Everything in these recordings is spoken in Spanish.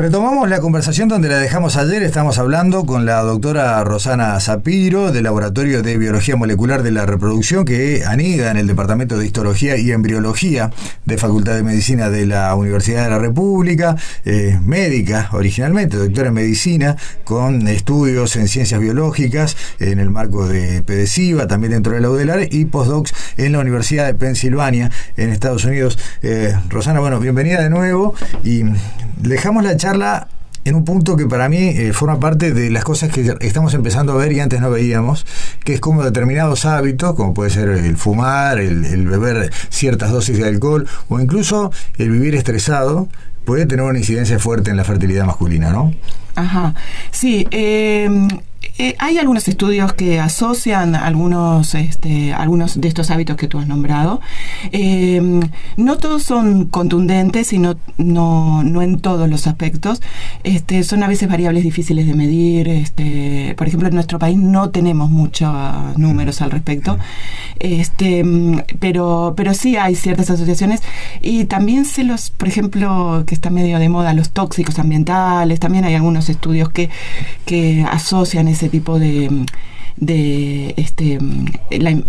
Retomamos la conversación donde la dejamos ayer. Estamos hablando con la doctora Rosana Zapiro del Laboratorio de Biología Molecular de la Reproducción que anida en el Departamento de Histología y Embriología de Facultad de Medicina de la Universidad de la República, eh, médica originalmente, doctora en medicina, con estudios en ciencias biológicas en el marco de PDCIVA, también dentro de la UDELAR y postdocs en la Universidad de Pensilvania en Estados Unidos. Eh, Rosana, bueno, bienvenida de nuevo y dejamos la charla en un punto que para mí eh, forma parte de las cosas que estamos empezando a ver y antes no veíamos, que es como determinados hábitos, como puede ser el fumar, el, beber ciertas dosis de alcohol o incluso el vivir estresado, puede tener una incidencia fuerte en la fertilidad masculina, ¿no? Ajá, sí. Eh, eh, hay algunos estudios que asocian algunos, este, algunos de estos hábitos que tú has nombrado. Eh, no todos son contundentes y no, no, en todos los aspectos. Este, son a veces variables difíciles de medir. Este, por ejemplo, en nuestro país no tenemos muchos números al respecto. Este, pero, pero sí hay ciertas asociaciones. Y también sé los, por ejemplo, que está medio de moda, los tóxicos ambientales. También hay algunos estudios que, que asocian ese tipo de, de este, la,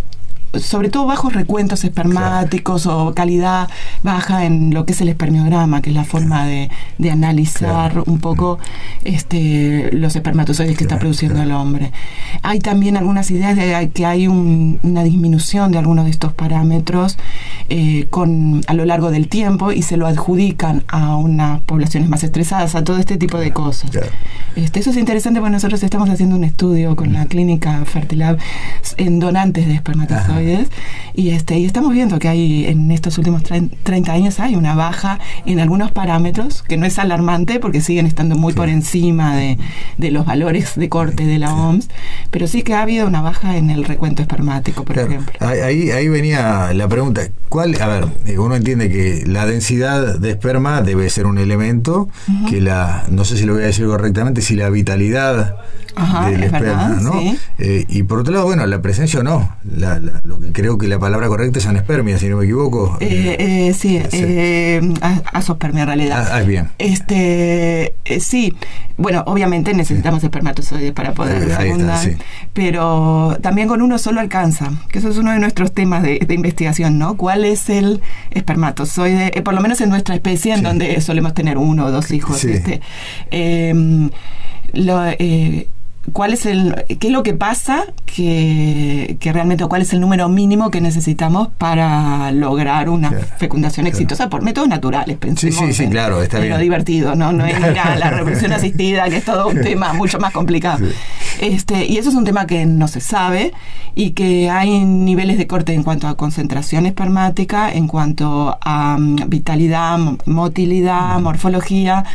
sobre todo bajos recuentos espermáticos o calidad baja en lo que es el espermiograma, que es la forma de, de analizar un poco este, los espermatozoides que está produciendo el hombre. Hay también algunas ideas de que hay una disminución de algunos de estos parámetros eh, con, a lo largo del tiempo y se lo adjudican a unas poblaciones más estresadas, a todo este tipo de cosas. Este, eso es interesante porque nosotros estamos haciendo un estudio con la clínica Fertilab en donantes de espermatozoides y, este, y estamos viendo que hay en estos últimos 30 años hay una baja en algunos parámetros, que no es alarmante porque siguen estando muy por encima de, los valores de corte de la OMS, pero sí que ha habido una baja en el recuento espermático, por ejemplo. Ahí, ahí venía la pregunta, ¿cuál, a ver, eh, uno entiende que la densidad de esperma debe ser un elemento, que la, no sé si lo voy a decir correctamente, si la vitalidad del esperma, ¿no? Eh, y por otro lado, bueno, la presencia o no, la, lo que creo que la palabra correcta es anespermia, si no me equivoco. Eh, eh, sí, asospermia en realidad. Ah, ah bien. Este, sí, bueno, obviamente necesitamos espermatozoides para poder fecundar, pero también con uno solo alcanza, que eso es uno de nuestros temas de, investigación, ¿no? ¿Cuál es el espermatozoide, por lo menos en nuestra especie, en donde solemos tener uno o dos hijos? Este, em, lo, cuál es el qué es lo que pasa que, que, realmente cuál es el número mínimo que necesitamos para lograr una fecundación exitosa por métodos naturales pensemos sí, sí, sí, claro está bien. lo divertido no no es la reproducción asistida que es todo un tema mucho más complicado. Este y eso es un tema que no se sabe y que hay niveles de corte en cuanto a concentración espermática en cuanto a mm, vitalidad motilidad morfología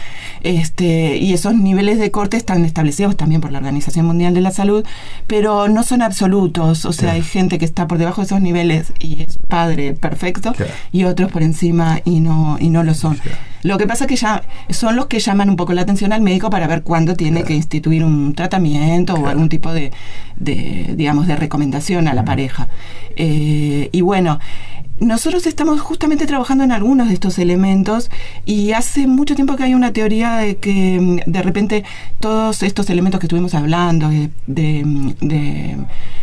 este y esos niveles de corte están establecidos también por la organización Mundial de la Salud, pero no son absolutos, o sea, hay gente que está por debajo de esos niveles y es padre perfecto y otros por encima y no y no lo son. Lo que pasa es que ya son los que llaman un poco la atención al médico para ver cuándo tiene que instituir un tratamiento o algún tipo de, digamos, de recomendación a la pareja. Eh, y bueno, nosotros estamos justamente trabajando en algunos de estos elementos y hace mucho tiempo que hay una teoría de que mm, de repente todos estos elementos que estuvimos hablando de, de,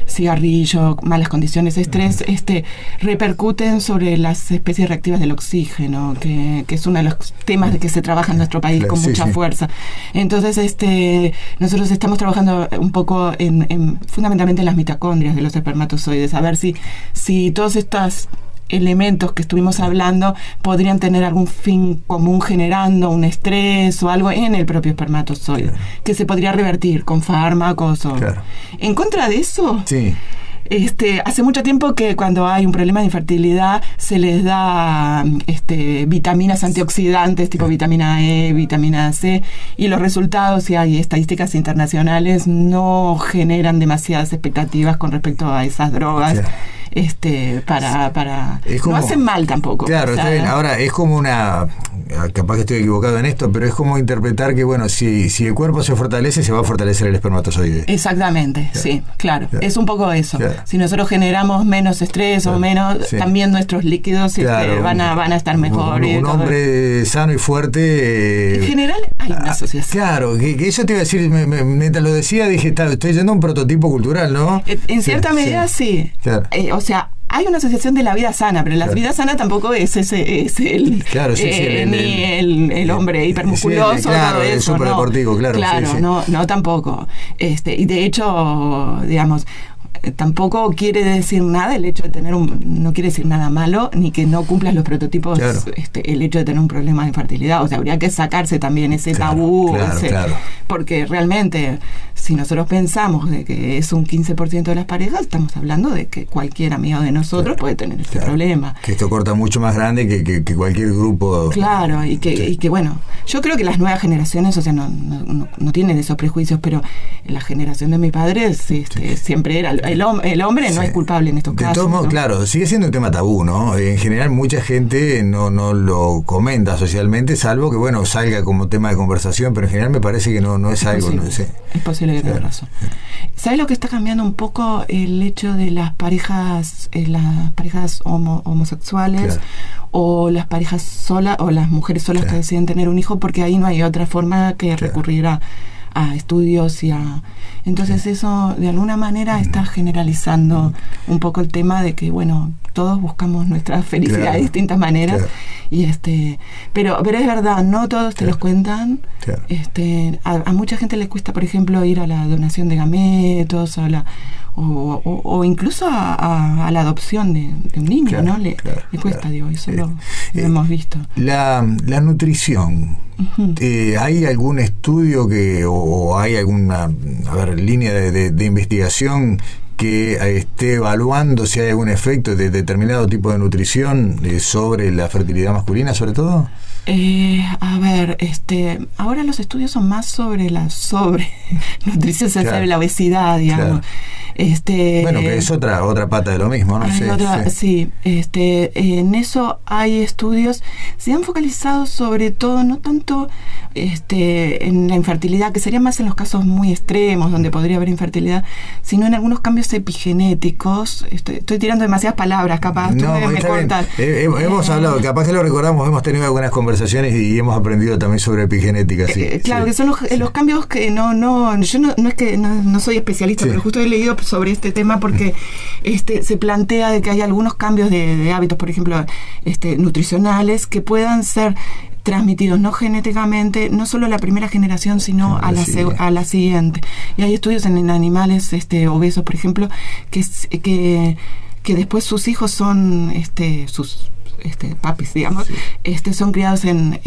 cigarrillo, malas condiciones, estrés, este, repercuten sobre las especies reactivas del oxígeno, que, es uno de los temas de que se trabaja en nuestro país con mucha fuerza. Entonces, este, nosotros estamos trabajando un poco en, fundamentalmente en las mitocondrias de los espermatozoides, a ver si, si todas estas elementos que estuvimos hablando podrían tener algún fin común generando un estrés o algo en el propio espermatozoide, que se podría revertir con fármacos o... En contra de eso... Sí. Este, hace mucho tiempo que cuando hay un problema de infertilidad se les da este, vitaminas antioxidantes tipo vitamina E, vitamina C y los resultados, si hay estadísticas internacionales, no generan demasiadas expectativas con respecto a esas drogas. Este, para, para no hacen mal tampoco. Claro, está bien. Ahora es como una, capaz que estoy equivocado en esto, pero es como interpretar que bueno, si, si el cuerpo se fortalece, se va a fortalecer el espermatozoide. Exactamente, sí, claro. Es un poco eso. Si nosotros generamos menos estrés o menos, también nuestros líquidos este, van a van a estar mejor. Un, hombre sano y fuerte. en general hay una asociación. Claro, que, eso te iba a decir, mientras lo decía, dije, estoy yendo a un prototipo cultural, ¿no? Eh, en cierta medida sí. Eh, o sea, hay una asociación de la vida sana, pero la vida sana tampoco es ese es el, claro, sí, sí, eh, el, el, hombre hipermusculoso, claro, el superdeportivo, claro. Claro, no, no tampoco. Este, y de hecho, digamos, tampoco quiere decir nada el hecho de tener un, no quiere decir nada malo, ni que no cumplas los prototipos, este, el hecho de tener un problema de infertilidad. O sea, habría que sacarse también ese tabú, porque realmente, si nosotros pensamos de que es un 15% de las parejas, estamos hablando de que cualquier amigo de nosotros puede tener este problema. Que esto corta mucho más grande que, que, cualquier grupo. Claro, y que, y que bueno, yo creo que las nuevas generaciones, o sea, no, no, no, tienen esos prejuicios, pero la generación de mi padre este, siempre era el, hombre no es culpable en estos casos. Claro, sigue siendo un tema tabú, ¿no? En general mucha gente no, no lo comenta socialmente, salvo que, bueno, salga como tema de conversación, pero en general me parece que no, no es, algo. No sé. Es posible que tenga razón. ¿Sabes lo que está cambiando un poco el hecho de las parejas, eh, las parejas homosexuales o las parejas solas o las mujeres solas que deciden tener un hijo? Porque ahí no hay otra forma que recurrir a a estudios y a... Entonces eso de alguna manera está generalizando un poco el tema de que, bueno, todos buscamos nuestra felicidad de distintas maneras. y este pero pero es verdad no todos te los cuentan. este a, mucha gente le cuesta por ejemplo ir a la donación de gametos o la o, incluso a, la adopción de, un niño no le, cuesta digo eso lo, eh, hemos visto. la, la nutrición eh, ¿Hay algún estudio que o, hay alguna a ver, línea de investigación que eh, esté evaluando si hay algún efecto de determinado tipo de nutrición eh, sobre la fertilidad masculina, sobre todo? Eh, a ver, este, ahora los estudios son más sobre la sobre nutrición, se sabe la obesidad, digamos. Este, bueno, que es otra otra pata de lo mismo, ¿no? Sí, sí. este, en eso hay estudios, se han focalizado sobre todo, no tanto este, en la infertilidad, que sería más en los casos muy extremos, donde podría haber infertilidad, sino en algunos cambios epigenéticos. Estoy, tirando demasiadas palabras, capaz. No, me, eh, hemos eh, hablado, capaz que lo recordamos, hemos tenido algunas conversaciones y, hemos aprendido también sobre epigenética. Sí, eh, claro, que son los, cambios que no, no, yo no, no es que no, soy especialista, pero justo he leído sobre este tema porque este, se plantea de que hay algunos cambios de, hábitos, por ejemplo, este, nutricionales, que puedan ser transmitidos no genéticamente, no solo a la primera generación, sino a la, a la siguiente. Y hay estudios en, animales este, obesos, por ejemplo, que, que, que después sus hijos son este, sus este, papis, digamos, este, son criados en,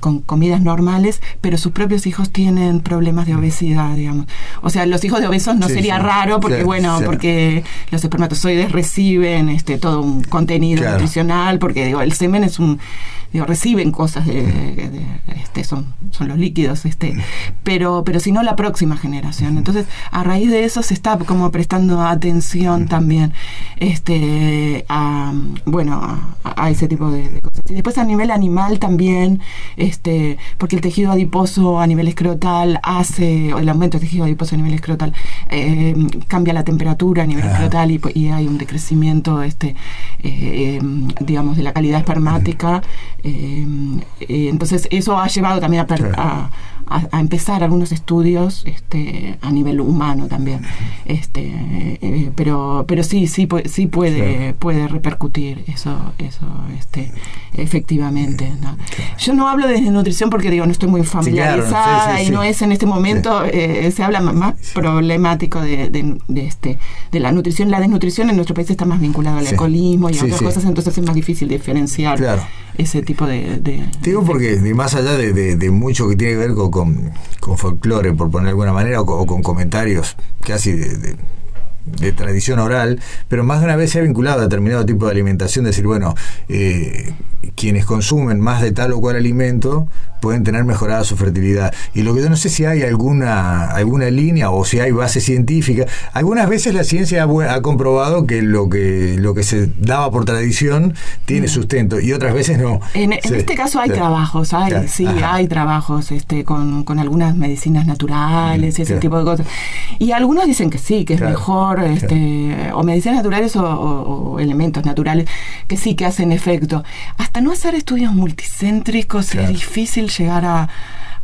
con comidas normales, pero sus propios hijos tienen problemas de obesidad, digamos. O sea, los hijos de obesos no sería raro porque, bueno, porque los espermatozoides reciben este, todo un contenido nutricional, porque digo, el semen es un digo, reciben cosas de, este, son, son los líquidos, este, pero, pero si no la próxima generación. Entonces, a raíz de eso se está como prestando atención también, este, a, bueno, a, ese tipo de, cosas. Y después a nivel animal también, este, porque el tejido adiposo a nivel escrotal hace, el aumento del tejido adiposo a nivel escrotal eh, cambia la temperatura a nivel escrotal y, y, hay un decrecimiento, este, eh, digamos, de la calidad espermática. Eh, entonces eso ha llevado también a, a, empezar algunos estudios este, a nivel humano también. Este, eh, pero, pero sí, sí, sí puede, puede repercutir eso, eso este, efectivamente. Yo no hablo de nutrición porque digo, no estoy muy familiarizada y no es en este momento, eh, se habla más problemático de, de, este, de la nutrición. La desnutrición en nuestro país está más vinculada al alcoholismo y a otras cosas, entonces es más difícil diferenciar ese tipo de... Digo porque más allá de, mucho que tiene que ver con con, folclore, por poner de alguna manera, o, con comentarios casi de, tradición oral, pero más de una vez se ha vinculado a determinado tipo de alimentación, decir, bueno, eh, quienes consumen más de tal o cual alimento pueden tener mejorada su fertilidad. Y lo que yo no sé si hay alguna, alguna línea o si hay base científica. Algunas veces la ciencia ha, comprobado que lo que lo que se daba por tradición tiene mm. sustento y otras veces no. En, este caso hay trabajos, hay, sí, hay trabajos este, con, con algunas medicinas naturales y ese tipo de cosas. Y algunos dicen que sí, que es mejor, este, o medicinas naturales o, elementos naturales que sí que hacen efecto. Hasta no hacer estudios multicéntricos es difícil llegar a,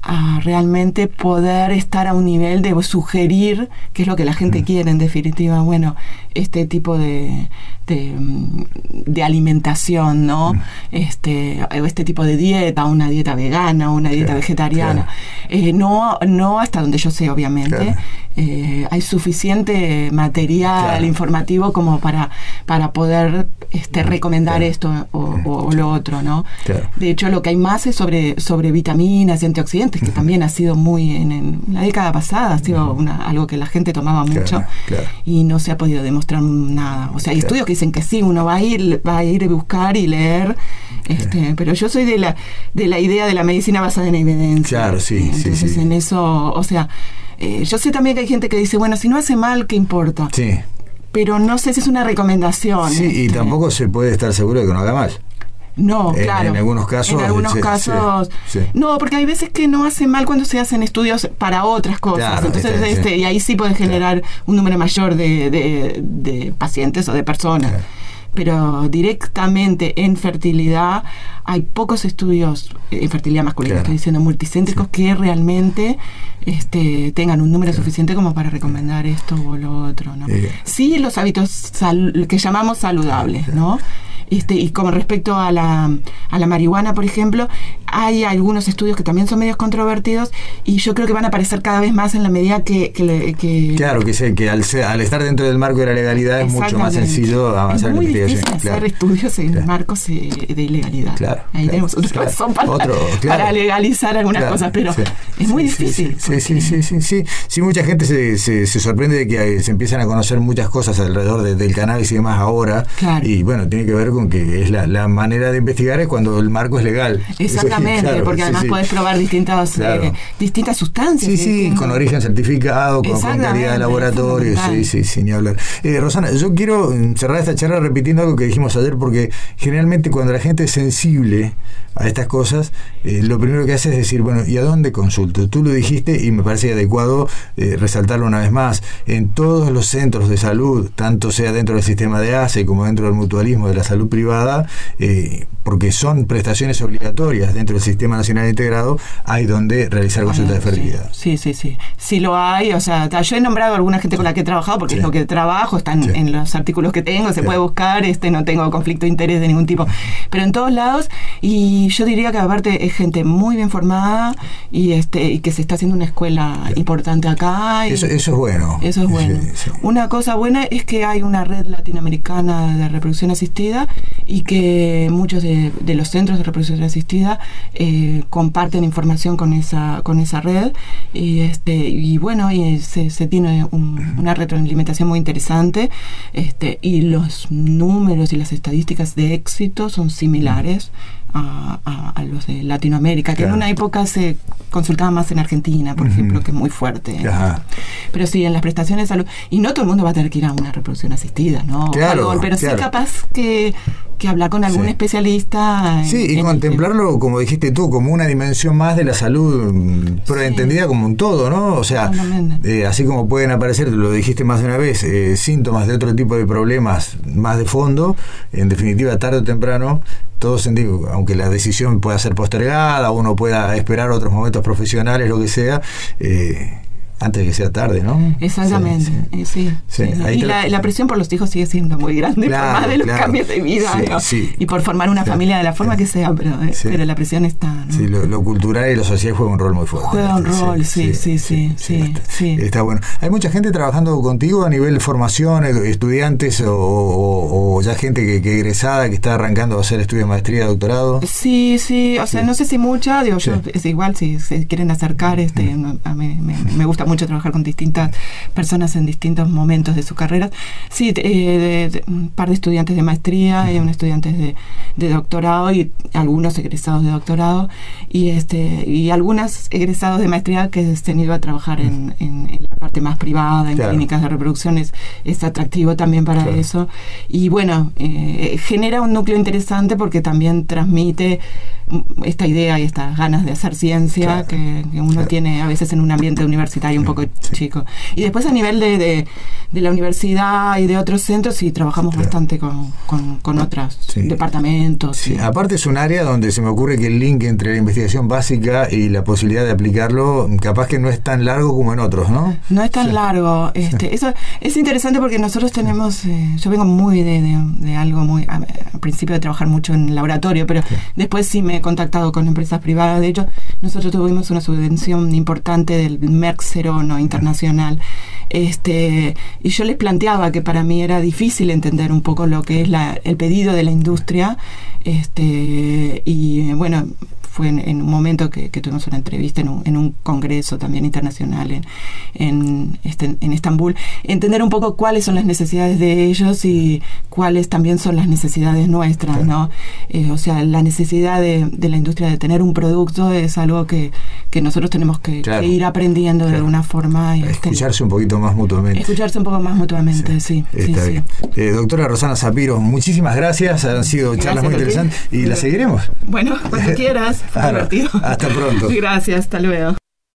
a realmente poder estar a un nivel de sugerir qué es lo que la gente mm. quiere en definitiva. Bueno, este tipo de, de, alimentación, ¿no? Mm. Este, este tipo de dieta, una dieta vegana, una dieta vegetariana. Eh, no, no hasta donde yo sé, obviamente. Eh, hay suficiente material informativo como para, para poder este, recomendar esto o, lo otro, ¿no? De hecho, lo que hay más es sobre, sobre vitaminas y antioxidantes, que también ha sido muy, en, la década pasada, ha sido una, algo que la gente tomaba mucho y no se ha podido demostrar nada. O sea, hay estudios que dicen que sí, uno va a ir, va a ir a buscar y leer, este, pero yo soy de la, de la idea de la medicina basada en evidencia. Claro, sí, Entonces, en eso, o sea, eh, yo sé también que hay gente que dice, bueno, si no hace mal, ¿qué importa? Sí. Pero no sé si es una recomendación. Sí, y este. tampoco se puede estar seguro de que no haga mal. No, claro. En algunos casos. En algunos casos. no, porque hay veces que no hace mal cuando se hacen estudios para otras cosas. Entonces, este, y ahí sí puede generar un número mayor de, de, pacientes o de personas pero directamente en fertilidad hay pocos estudios en fertilidad masculina, estoy diciendo multicéntricos, que realmente este, tengan un número suficiente como para recomendar esto o lo otro. ¿no? Sí, los hábitos que llamamos saludables, ¿no? Este, y como respecto a la, a la marihuana, por ejemplo, hay algunos estudios que también son medios controvertidos y yo creo que van a aparecer cada vez más en la medida que... que, claro, que, sé, que al, estar dentro del marco de la legalidad es mucho más sencillo avanzar en la investigación. Hacer estudios en marcos de ilegalidad. Claro, Ahí tenemos otra razón para, para legalizar algunas cosas, pero es muy difícil. Sí, sí, sí, sí, sí, sí, mucha gente se, se, sorprende de que se empiezan a conocer muchas cosas alrededor del cannabis y demás ahora. Y bueno, tiene que ver con que es la, manera de investigar es cuando el marco es legal. Exactamente, porque además podés probar distintas, eh, distintas sustancias. Sí, sí, con origen certificado, con, calidad de laboratorio, sí, sí, sin hablar. Eh, Rosana, yo quiero cerrar esta charla repitiendo algo que dijimos ayer, porque generalmente cuando la gente es sensible a estas cosas, eh, lo primero que hace es decir, bueno, ¿y a dónde consulto? Tú lo dijiste y me parece adecuado resaltarlo una vez más. En todos los centros de salud, tanto sea dentro del sistema de ACE como dentro del mutualismo de la salud privada, eh, porque son prestaciones obligatorias dentro del Sistema Nacional Integrado, hay donde realizar consultas de fertilidad. Sí, sí, sí. Sí lo hay, o sea, yo he nombrado a alguna gente con la que he trabajado, porque es lo que trabajo, están en los artículos que tengo, se puede buscar, este no tengo conflicto de interés de ningún tipo, pero en todos lados, y yo diría que aparte es gente muy bien formada y este y que se está haciendo una escuela importante acá. eso, eso, es bueno. Eso es bueno. Una cosa buena es que hay una red latinoamericana de reproducción asistida y que muchos de, los centros de reproducción asistida eh, comparten información con esa con esa red y este y bueno y se, tiene una retroalimentación muy interesante este y los números y las estadísticas de éxito son similares a, los de Latinoamérica, que en una época se consultaba más en Argentina, por ejemplo, que es muy fuerte. Pero sí, en las prestaciones de salud. Y no todo el mundo va a tener que ir a una reproducción asistida, ¿no? Claro, pero sí capaz que que hablar con algún especialista. sí, y contemplarlo, como dijiste tú, como una dimensión más de la salud, pero entendida como un todo, ¿no? O sea, eh, así como pueden aparecer, lo dijiste más de una vez, eh, síntomas de otro tipo de problemas más de fondo, en definitiva, tarde o temprano, todos sentido, aunque la decisión pueda ser postergada, uno pueda esperar otros momentos profesionales, lo que sea, eh, antes de que sea tarde, ¿no? Exactamente, sí. Eh, y la, presión por los hijos sigue siendo muy grande, por más de los cambios de vida, y por formar una familia de la forma que sea, pero, eh, pero la presión está. Sí, lo, cultural y lo social juega un rol muy fuerte. Juega un rol, sí, sí, sí, sí, está, bueno. ¿Hay mucha gente trabajando contigo a nivel formación, eh, estudiantes o, ya gente que, que, egresada, que está arrancando a hacer estudios de maestría, doctorado? Sí, sí, o sea, no sé si mucha, digo, yo, es igual, si se quieren acercar, este, a mí, me, me gusta gusta mucho trabajar con distintas personas en distintos momentos de sus carreras. Sí, eh, un par de estudiantes de maestría y un estudiantes de, doctorado y algunos egresados de doctorado y este y algunas egresados de maestría que se han ido a trabajar en, la parte más privada, en clínicas de reproducción, es, atractivo también para eso. Y bueno, eh, genera un núcleo interesante porque también transmite esta idea y estas ganas de hacer ciencia que, uno tiene a veces en un ambiente universitario un poco chico. Y después a nivel de, de, la universidad y de otros centros, sí, trabajamos bastante con, con, otros departamentos. Sí. Aparte es un área donde se me ocurre que el link entre la investigación básica y la posibilidad de aplicarlo, capaz que no es tan largo como en otros, ¿no? No es tan largo. Este, Eso es interesante porque nosotros tenemos, eh, yo vengo muy de, de, algo muy, al principio de trabajar mucho en laboratorio, pero después sí me he contactado con empresas privadas. De hecho, nosotros tuvimos una subvención importante del Merck Serono Internacional. Este, y yo les planteaba que para mí era difícil entender un poco lo que es la, el pedido de la industria. Este, y bueno, fue en, un momento que, tuvimos una entrevista en un, en un congreso también internacional en, en, este, en Estambul, entender un poco cuáles son las necesidades de ellos y cuáles también son las necesidades nuestras, ¿no? Eh, o sea, la necesidad de, de, la industria de tener un producto es algo que, que nosotros tenemos que, ir aprendiendo de alguna forma. Este, escucharse un poquito más mutuamente. Escucharse un poco más mutuamente, sí. está bien. Eh, doctora Rosana Zapiro, muchísimas gracias, han sido charlas muy interesantes y las seguiremos. Bueno, cuando quieras. Hasta pronto. Gracias, hasta luego.